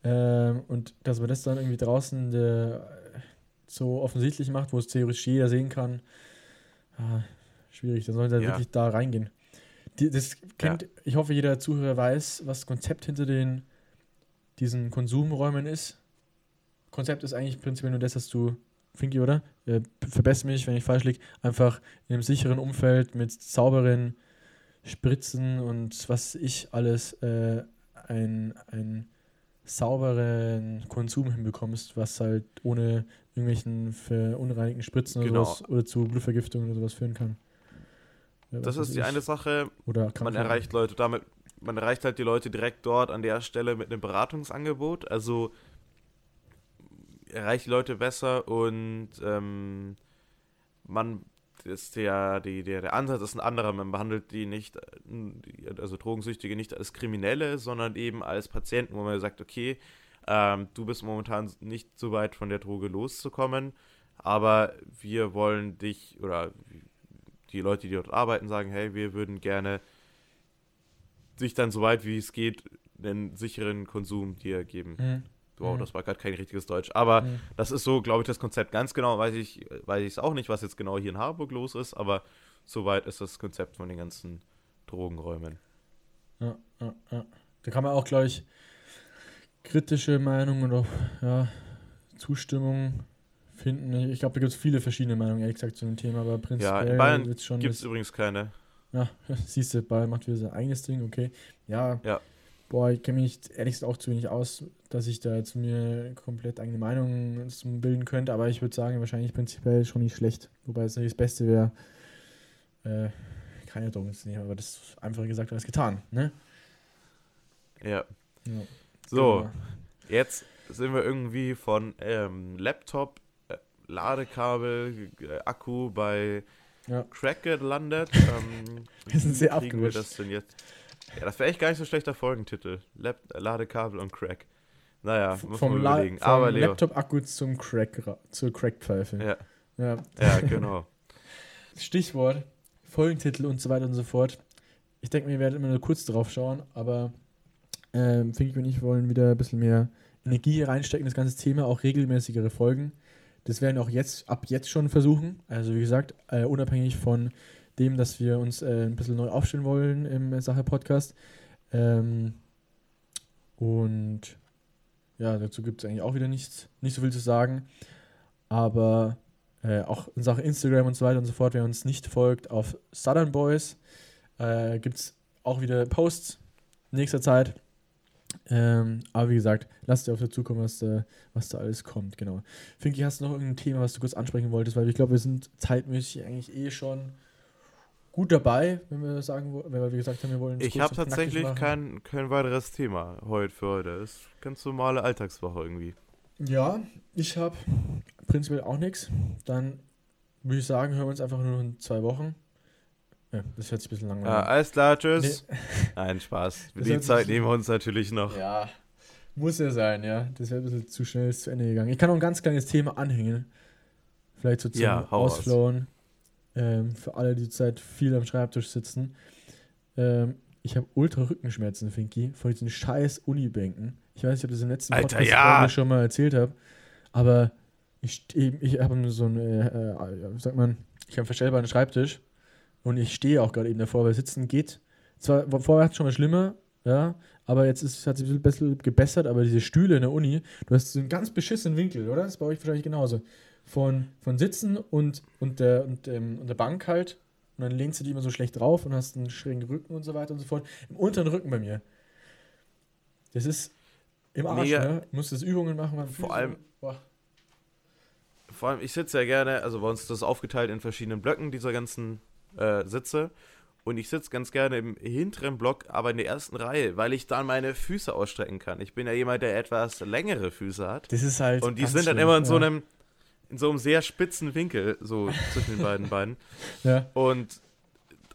Ähm, und dass man das dann irgendwie draußen der, so offensichtlich macht, wo es theoretisch jeder sehen kann, ah, schwierig, dann sollen sie halt ja. wirklich da reingehen. Die, das kennt, ich hoffe, jeder Zuhörer weiß, was das Konzept hinter den diesen Konsumräumen ist. Konzept ist eigentlich prinzipiell nur das, dass du Finki, oder? Äh, verbessere mich, wenn ich falsch liege. Einfach in einem sicheren Umfeld mit sauberen Spritzen und was ich alles äh, ein, ein sauberen Konsum hinbekommst, was halt ohne irgendwelchen verunreinigten Spritzen genau. oder, sowas, oder zu Blutvergiftungen oder sowas führen kann. Ja, das ist die eine Sache. Oder man erreicht Leute damit, man erreicht halt die Leute direkt dort an der Stelle mit einem Beratungsangebot. Also erreicht die Leute besser und ähm, man ist der, die, der, der Ansatz ist ein anderer. Man behandelt die nicht, also Drogensüchtige nicht als Kriminelle, sondern eben als Patienten, wo man sagt, okay, ähm, du bist momentan nicht so weit von der Droge loszukommen, aber wir wollen dich oder die Leute, die dort arbeiten, sagen, hey, wir würden gerne sich dann so weit wie es geht einen sicheren Konsum dir geben. Mhm. Wow, mhm. das war gerade kein richtiges Deutsch. Aber mhm. das ist so, glaube ich, das Konzept. Ganz genau weiß ich es auch nicht, was jetzt genau hier in Harburg los ist, aber soweit ist das Konzept von den ganzen Drogenräumen. Ja, ja, ja. Da kann man auch, glaube ich, kritische Meinungen oder ja, Zustimmung finden. Ich glaube, da gibt es viele verschiedene Meinungen, ehrlich gesagt, zu dem Thema, aber prinzipiell ja, in Bayern gibt es übrigens keine. Ja, [laughs] siehst du, Bayern macht wieder sein eigenes Ding, okay. Ja, ja. Boah, ich kenne mich ehrlich gesagt auch zu wenig aus, dass ich da jetzt mir komplett eigene Meinung bilden könnte, aber ich würde sagen, wahrscheinlich prinzipiell schon nicht schlecht. Wobei es natürlich das Beste wäre, äh, keine Drogen zu nehmen, aber das ist einfacher gesagt als getan, ne? Ja. ja. So, genau. jetzt sind wir irgendwie von ähm, Laptop, äh, Ladekabel, äh, Akku bei ja. Crack gelandet. [laughs] Ähm, wir sind sehr abgerutscht. das denn jetzt? Ja, das wäre echt gar nicht so schlechter Folgentitel. Lab Ladekabel und Crack. Naja, muss vom man La überlegen. vom Leo. Laptop-Akku zum Crack, zur Crackpfeife. Ja, Ja. ja, genau. [laughs] Stichwort, Folgentitel und so weiter und so fort. Ich denke, wir werden immer nur kurz drauf schauen, aber ähm, Finky und ich wollen wieder ein bisschen mehr Energie reinstecken, das ganze Thema, auch regelmäßigere Folgen. Das werden wir auch jetzt, ab jetzt schon versuchen. Also wie gesagt, äh, unabhängig von dem, dass wir uns äh, ein bisschen neu aufstellen wollen im Sache Podcast. Ähm, und ja, dazu gibt es eigentlich auch wieder nichts, nicht so viel zu sagen. Aber äh, auch in Sachen Instagram und so weiter und so fort, wer uns nicht folgt, auf Southern Boys äh, gibt es auch wieder Posts in nächster Zeit. Ähm, aber wie gesagt, lasst dir auf dazu kommen, was, da- was da alles kommt. Genau. Finki, hast du noch irgendein Thema, was du kurz ansprechen wolltest? Weil ich glaube, wir sind zeitmäßig eigentlich eh schon gut dabei, wenn wir sagen, wenn wir gesagt haben, wir wollen. Ich habe tatsächlich kein, kein weiteres Thema heute für heute. Das ist ganz normale Alltagswoche irgendwie. Ja, ich habe prinzipiell auch nichts. Dann würde ich sagen, hören wir uns einfach nur in zwei Wochen. Ja, das hört sich ein bisschen langweilig Ja, an. alles klar, tschüss. [laughs] Nein, Spaß. Die Zeit nehmen wir uns natürlich noch. Ja, muss ja sein, ja. Das wäre ein bisschen zu schnell zu Ende gegangen. Ich kann noch ein ganz kleines Thema anhängen. Vielleicht so zum Ja, hau raus. Ähm, für alle, die zurzeit viel am Schreibtisch sitzen. Ähm, ich habe ultra Rückenschmerzen, Finky, von diesen scheiß Unibänken. Ich weiß nicht, ob ich das im letzten Alter, Podcast ja. schon mal erzählt habe. Aber ich, ich habe so einen, äh, äh, sagt man, ich habe einen verstellbaren Schreibtisch und ich stehe auch gerade eben davor, weil sitzen geht. Zwar vorher hat es schon mal schlimmer, ja, aber jetzt ist, hat sich ein bisschen gebessert, aber diese Stühle in der Uni, du hast so einen ganz beschissenen Winkel, oder? Das ist bei euch wahrscheinlich genauso. Von, von Sitzen und, und, der, und, ähm, und der Bank halt. Und dann lehnst du die immer so schlecht drauf und hast einen schrägen Rücken und so weiter und so fort. Im unteren Rücken bei mir. Das ist im Arsch, Mega. ne? Du das Übungen machen. beim Vor allem- Boah. Vor allem, ich sitze ja gerne, also bei uns ist das aufgeteilt in verschiedenen Blöcken, dieser ganzen äh, Sitze. Und ich sitze ganz gerne im hinteren Block, aber in der ersten Reihe, weil ich dann meine Füße ausstrecken kann. Ich bin ja jemand, der etwas längere Füße hat. Das ist halt. Und die sind dann schlimm, immer in so ja. einem, in so einem sehr spitzen Winkel, so zwischen den beiden Beinen. [laughs] Ja. Und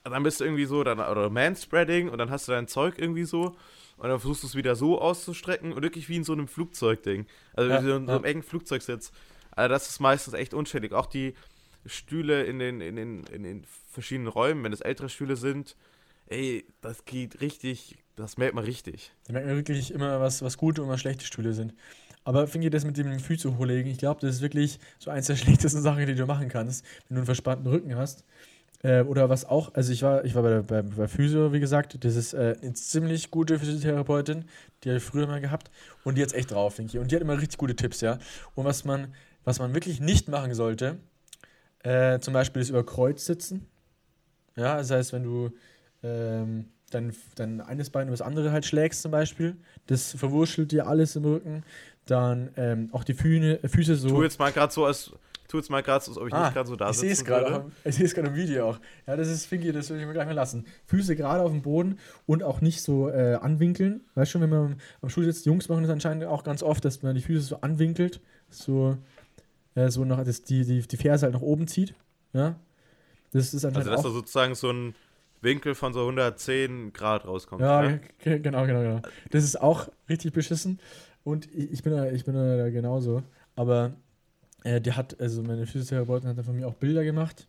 dann bist du irgendwie so, dann, oder Manspreading und dann hast du dein Zeug irgendwie so und dann versuchst du es wieder so auszustrecken und wirklich wie in so einem Flugzeugding. Also Ja, wie so in so ja. einem engen Flugzeugsitz. Also das ist meistens echt unschädlich. Auch die Stühle in den, in den, in den verschiedenen Räumen, wenn es ältere Stühle sind, ey, das geht richtig, das merkt man richtig. Da merkt man wirklich immer, was, was gute und was schlechte Stühle sind. Aber finde ich das mit dem Füße hochlegen, ich glaube, das ist wirklich so eins der [laughs] schlechtesten Sachen, die du machen kannst, wenn du einen verspannten Rücken hast. Äh, oder was auch, also ich war, ich war bei, der, bei, bei Physio, wie gesagt, das ist äh, eine ziemlich gute Physiotherapeutin, die habe ich früher mal gehabt und die hat echt drauf, finde ich. Und die hat immer richtig gute Tipps, ja. Und was man, was man wirklich nicht machen sollte, äh, zum Beispiel ist über Kreuz sitzen. Ja, das heißt, wenn du ähm, dein, dein eines Bein über das andere halt schlägst zum Beispiel, das verwurschtelt dir alles im Rücken. Dann ähm, auch die Fühne, Füße so. Tu jetzt mal gerade so, als tu jetzt mal gerade so, als ob ich Ah, nicht gerade so da ich sehe es gerade, ich sehe es gerade im Video auch. Ja, das ist Finky, das würde ich mir gleich mal lassen. Füße gerade auf dem Boden und auch nicht so äh, anwinkeln. Weißt du schon, wenn man am, Stuhl sitzt, Jungs machen das anscheinend auch ganz oft, dass man die Füße so anwinkelt, so, äh, so noch, dass die, die, die Ferse halt nach oben zieht. Ja. Das ist anscheinend Also dass da sozusagen so ein Winkel von so 110 Grad rauskommt. Ja, ge- genau, genau, genau. Das ist auch richtig beschissen. Und ich bin da, ich bin da genauso. Aber äh, der hat, also meine Physiotherapeutin hat dann von mir auch Bilder gemacht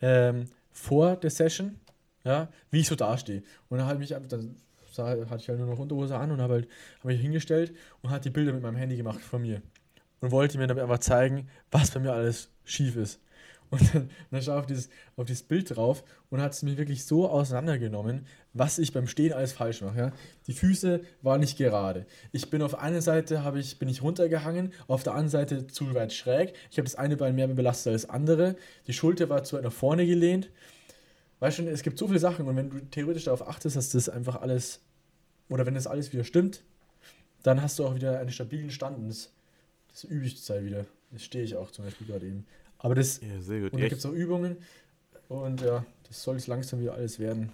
ähm, vor der Session, ja, wie ich so dastehe. Und dann habe ich dann sah, hatte ich halt nur noch Unterhose an und habe halt, habe mich hingestellt und hat die Bilder mit meinem Handy gemacht von mir. Und wollte mir damit einfach zeigen, was bei mir alles schief ist. Und dann, dann schaue ich auf dieses, auf dieses Bild drauf und hat es mir wirklich so auseinandergenommen, was ich beim Stehen alles falsch mache. Ja? Die Füße waren nicht gerade. Ich bin auf einer Seite habe ich, bin ich runtergehangen, auf der anderen Seite zu weit schräg. Ich habe das eine Bein mehr belastet als das andere. Die Schulter war zu weit nach vorne gelehnt. Weißt du, es gibt so viele Sachen und wenn du theoretisch darauf achtest, dass das einfach alles, oder wenn das alles wieder stimmt, dann hast du auch wieder einen stabilen Stand und das, das übe ich zurzeit wieder. Das stehe ich auch zum Beispiel gerade eben. Aber das, Ja, sehr gut. und da gibt es auch Übungen und ja, das soll es langsam wieder alles werden.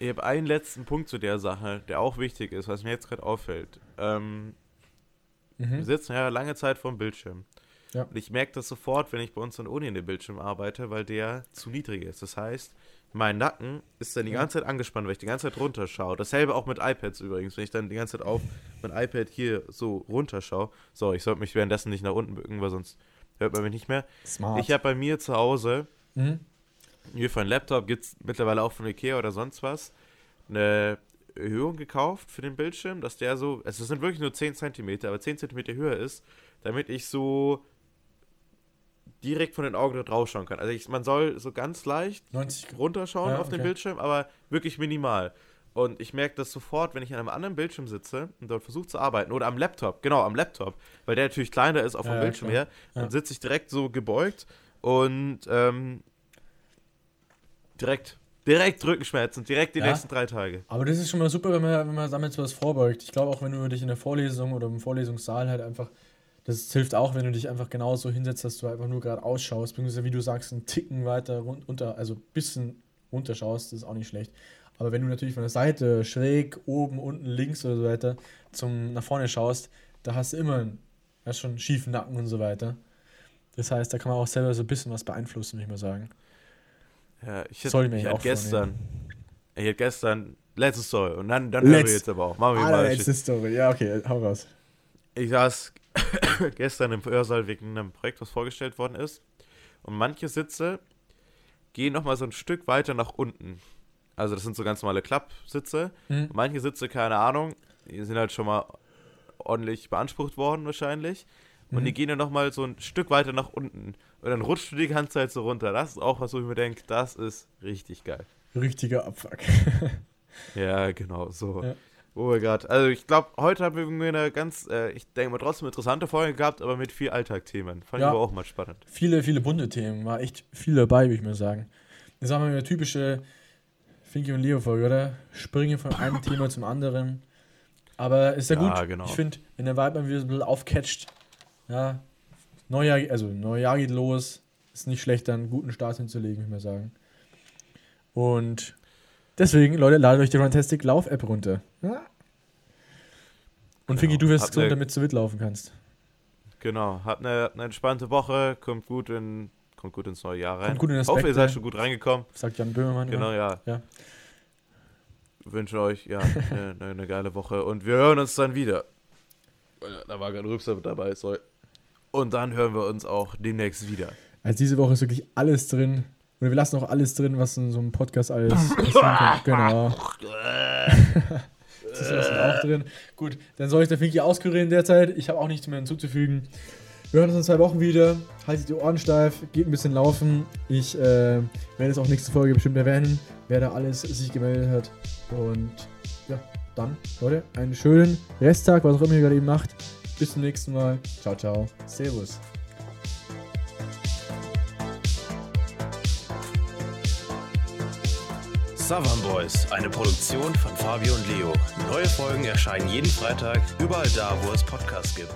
Ich habe einen letzten Punkt zu der Sache, der auch wichtig ist, was mir jetzt gerade auffällt. Ähm, Wir Mhm. sitzen ja lange Zeit vorm Bildschirm. Ja. Und ich merke das sofort, wenn ich bei uns an der Uni in dem Bildschirm arbeite, weil der zu niedrig ist. Das heißt, mein Nacken ist dann die ganze Zeit angespannt, weil ich die ganze Zeit runterschaue. Dasselbe auch mit iPads übrigens, wenn ich dann die ganze Zeit auf mein iPad hier so runterschaue. So, ich sollte mich währenddessen nicht nach unten bücken, weil sonst hört man mich nicht mehr. Smart. Ich habe bei mir zu Hause, Mhm. hier für einen Laptop gibt es mittlerweile auch von Ikea oder sonst was, eine Erhöhung gekauft für den Bildschirm, dass der so, also es sind wirklich nur 10 cm, aber 10 cm höher ist, damit ich so direkt von den Augen da drauf schauen kann. Also ich, man soll so ganz leicht 90 runterschauen Ja, auf den okay. Bildschirm, aber wirklich minimal. Und ich merke das sofort, wenn ich an einem anderen Bildschirm sitze und dort versuche zu arbeiten. Oder am Laptop, genau, am Laptop, weil der natürlich kleiner ist auf dem Ja, ja, Bildschirm klar. her. Ja. Dann sitze ich direkt so gebeugt und ähm, direkt, direkt Rückenschmerzen, direkt die Ja. nächsten drei Tage. Aber das ist schon mal super, wenn man, wenn man damit sowas vorbeugt. Ich glaube auch, wenn du dich in der Vorlesung oder im Vorlesungssaal halt einfach, das hilft auch, wenn du dich einfach genauso hinsetzt, dass du einfach nur gerade ausschaust, beziehungsweise wie du sagst, einen Ticken weiter run- runter, also ein bisschen runterschaust, das ist auch nicht schlecht. Aber wenn du natürlich von der Seite schräg, oben, unten, links oder so weiter zum nach vorne schaust, da hast du immer einen, schon einen schiefen Nacken und so weiter. Das heißt, da kann man auch selber so ein bisschen was beeinflussen, würde ich mal sagen. Ja, ich hätte, Soll ich mir ich auch hatte gestern, ich hatte gestern, letzte Story und dann, dann hören wir Letz- jetzt aber auch. Machen wir mal letzte Story. Ja, okay, hau raus. Ich saß [coughs] gestern im Hörsaal wegen einem Projekt, was vorgestellt worden ist. Und manche Sitze gehen nochmal so ein Stück weiter nach unten. Also das sind so ganz normale Klappsitze. Hm. Und manche Sitze, keine Ahnung, die sind halt schon mal ordentlich beansprucht worden wahrscheinlich. Und Mhm. die gehen dann nochmal so ein Stück weiter nach unten. Und dann rutscht du die ganze Zeit so runter. Das ist auch was, wo ich mir denke, das ist richtig geil. Richtiger Abfuck. [laughs] Ja, genau, so. Ja. Oh mein Gott. Also ich glaube, heute haben wir irgendwie eine ganz, äh, ich denke mal trotzdem interessante Folge gehabt, aber mit viel Alltagthemen. Fand Ja. ich aber auch mal spannend. viele, viele bunte Themen. War echt viel dabei, würde ich mal sagen. Das haben wir eine typische Finky und Leo-Folge, oder? Springen von einem [laughs] Thema zum anderen. Aber ist ja, Ja, gut. genau. Ich finde, wenn der Vibe mal wieder so ein bisschen aufcatcht, ja, Neujahr, also Neujahr geht los, ist nicht schlecht, dann einen guten Start hinzulegen, würde ich mal sagen. Und deswegen, Leute, ladet euch die Fantastic Lauf-App runter. Ja. Und Genau. Finky, du wirst gesund, damit du mitlaufen kannst. Genau. Habt eine, eine entspannte Woche, kommt gut in, kommt gut ins neue Jahr rein. Kommt gut in das Hoffe, ihr seid schon gut reingekommen. Sagt Jan Böhmermann. Genau, ja. Ja. Wünsche euch ja [laughs] eine, eine, geile Woche und wir hören uns dann wieder. Da war gerade Rübser mit dabei, sorry. Und dann hören wir uns auch demnächst wieder. Also diese Woche ist wirklich alles drin. Und wir lassen auch alles drin, was in so einem Podcast alles. [laughs] Genau. [laughs] das ist auch drin. Gut, dann soll ich der Finky auskurieren derzeit. Ich habe auch nichts mehr hinzuzufügen. Wir hören uns in zwei Wochen wieder. Haltet die Ohren steif, geht ein bisschen laufen. Ich äh, werde es auch nächste Folge bestimmt erwähnen, wer da alles sich gemeldet hat. Und ja, dann, Leute, einen schönen Resttag, was auch immer ihr gerade eben macht. Bis zum nächsten Mal. Ciao, ciao. Servus. Savan Boys, eine Produktion von Fabio und Leo. Neue Folgen erscheinen jeden Freitag, überall da, wo es Podcasts gibt.